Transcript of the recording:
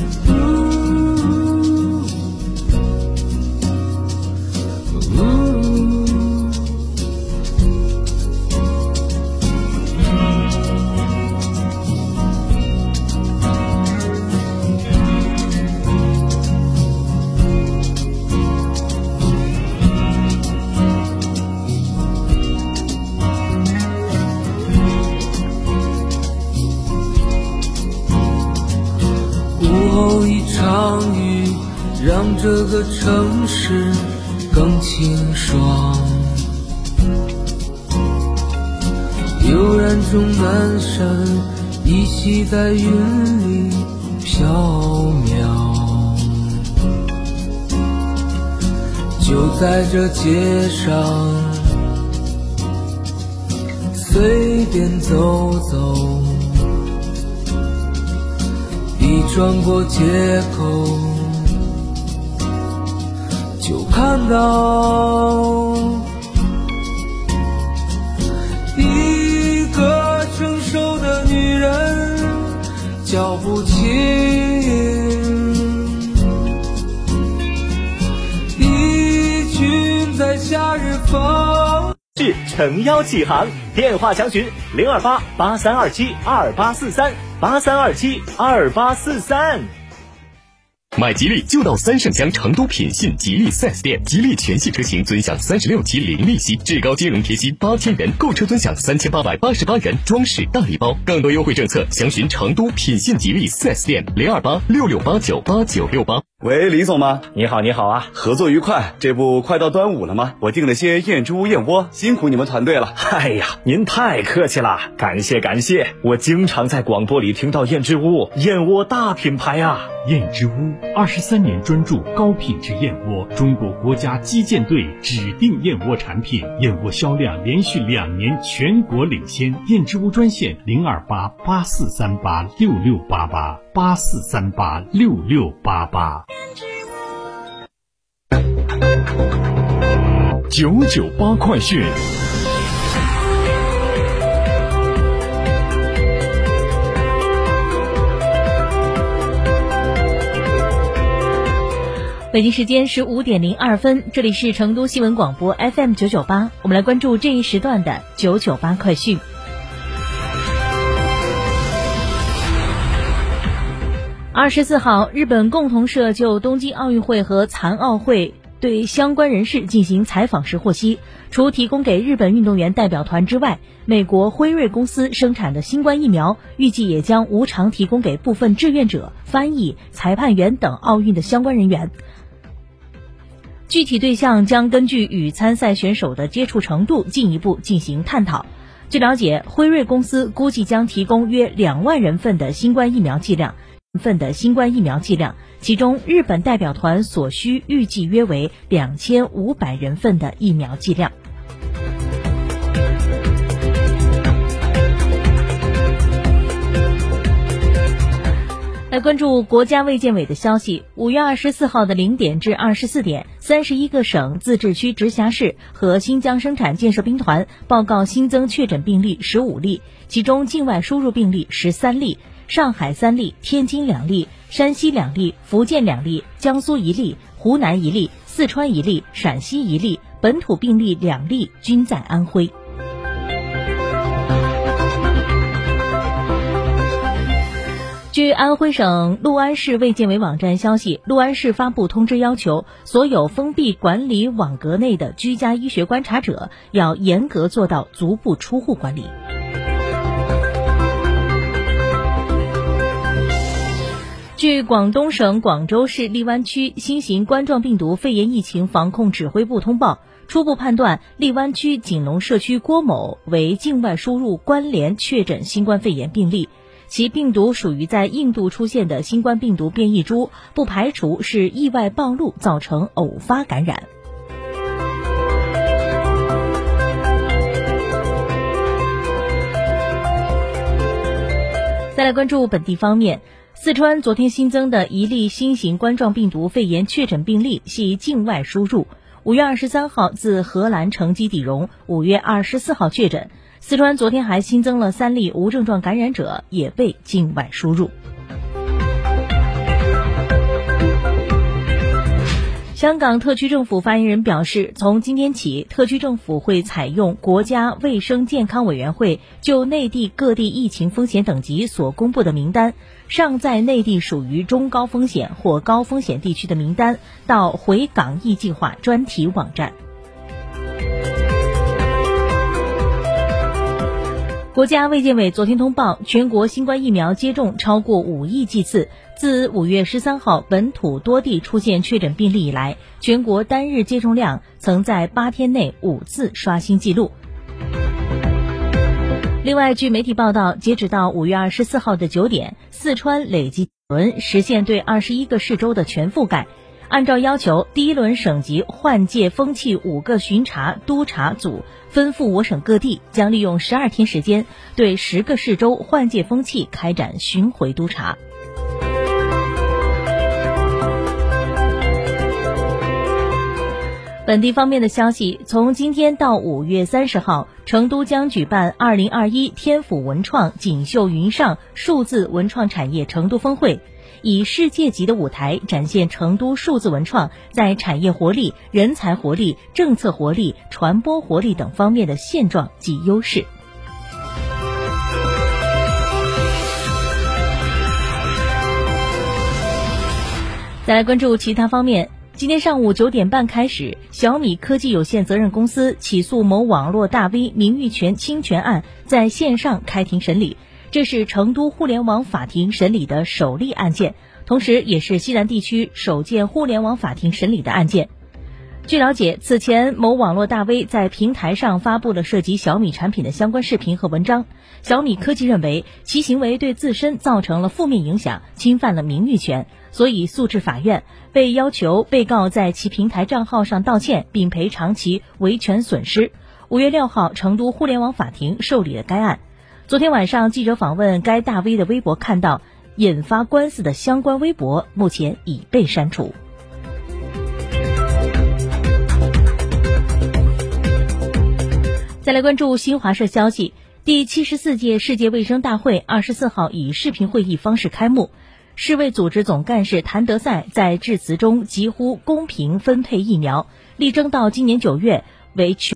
It's 某一场雨，让这个城市更清爽，悠然中南山依稀在云里飘渺。就在这街上随便走走，你转过街口。就看到一个成熟的女人，脚步轻，一群在夏日风。诚邀启航，电话详询零二八八三二七二八四三八三二七二八四三。买吉利就到三圣乡成都品信吉利 4S 店，吉利全系车型尊享三十六期零利息，至高金融贴息八千元，购车尊享三千八百八十八元装饰大礼包，更多优惠政策详询成都品信吉利 4S 店零二八六六八九八九六八。喂，李总吗？你好，你好啊，合作愉快。这不快到端午了吗？我订了些燕之屋燕窝，辛苦你们团队了。哎呀，您太客气了，感谢感谢。我经常在广播里听到燕之屋燕窝大品牌啊，燕之屋。二十三年专注高品质燕窝，中国国家击剑队指定燕窝产品，燕窝销量连续两年全国领先。燕之屋专线零二八八四三八六六八八八四三八六六八八。九九八快讯。北京时间十五点零二分，这里是成都新闻广播 FM 九九八，我们来关注这一时段的九九八快讯。二十四号，日本共同社就东京奥运会和残奥会对相关人士进行采访时获悉，除提供给日本运动员代表团之外，美国辉瑞公司生产的新冠疫苗预计也将无偿提供给部分志愿者、翻译、裁判员等奥运的相关人员。具体对象将根据与参赛选手的接触程度进一步进行探讨。据了解，辉瑞公司估计将提供约两万人份的新冠疫苗剂量，份的新冠疫苗剂量，其中日本代表团所需预计约为两千五百人份的疫苗剂量。关注国家卫健委的消息，五月二十四号的零点至二十四点，三十一个省、自治区、直辖市和新疆生产建设兵团报告新增确诊病例十五例，其中境外输入病例十三例，上海三例，天津两例，山西两例，福建两例，江苏一例，湖南一例，四川一例，陕西一例，本土病例两例，均在安徽。据安徽省六安市卫健委网站消息，六安市发布通知，要求所有封闭管理网格内的居家医学观察者要严格做到足不出户管理。据广东省广州市荔湾区新型冠状病毒肺炎疫情防控指挥部通报，初步判断荔湾区景龙社区郭某为境外输入关联确诊新冠肺炎病例。其病毒属于在印度出现的新冠病毒变异株，不排除是意外暴露造成偶发感染。再来关注本地方面，四川昨天新增的一例新型冠状病毒肺炎确诊病例系境外输入，五月二十三号自荷兰乘机抵蓉，五月二十四号确诊。四川昨天还新增了三例无症状感染者，也被境外输入。香港特区政府发言人表示，从今天起，特区政府会采用国家卫生健康委员会就内地各地疫情风险等级所公布的名单，尚在内地属于中高风险或高风险地区的名单，到回港疫计划专题网站。国家卫健委昨天通报，全国新冠疫苗接种超过五亿剂次。自五月十三号本土多地出现确诊病例以来，全国单日接种量曾在八天内五次刷新纪录。另外，据媒体报道，截止到五月二十四号的九点，四川累计轮实现对二十一个市州的全覆盖。按照要求，第一轮省级换届风气五个巡查督查组分赴我省各地，将利用十二天时间，对十个市州换届风气开展巡回督查。本地方面的消息，从今天到五月三十号，成都将举办二零二一天府文创锦绣云上数字文创产业成都峰会。以世界级的舞台展现成都数字文创在产业活力、人才活力、政策活力、传播活力等方面的现状及优势。再来关注其他方面。今天上午九点半开始，小米科技有限责任公司起诉某网络大 V 名誉权侵权案在线上开庭审理。这是成都互联网法庭审理的首例案件，同时也是西南地区首件互联网法庭审理的案件。据了解，此前某网络大 V 在平台上发布了涉及小米产品的相关视频和文章，小米科技认为其行为对自身造成了负面影响，侵犯了名誉权，所以诉至法院，被要求被告在其平台账号上道歉并赔偿其维权损失。五月六号，成都互联网法庭受理了该案。昨天晚上，记者访问该大 V 的微博，看到引发官司的相关微博目前已被删除。再来关注新华社消息，第七十四届世界卫生大会二十四号以视频会议方式开幕。世卫组织总干事谭德赛在致辞中疾呼公平分配疫苗，力争到今年九月为全。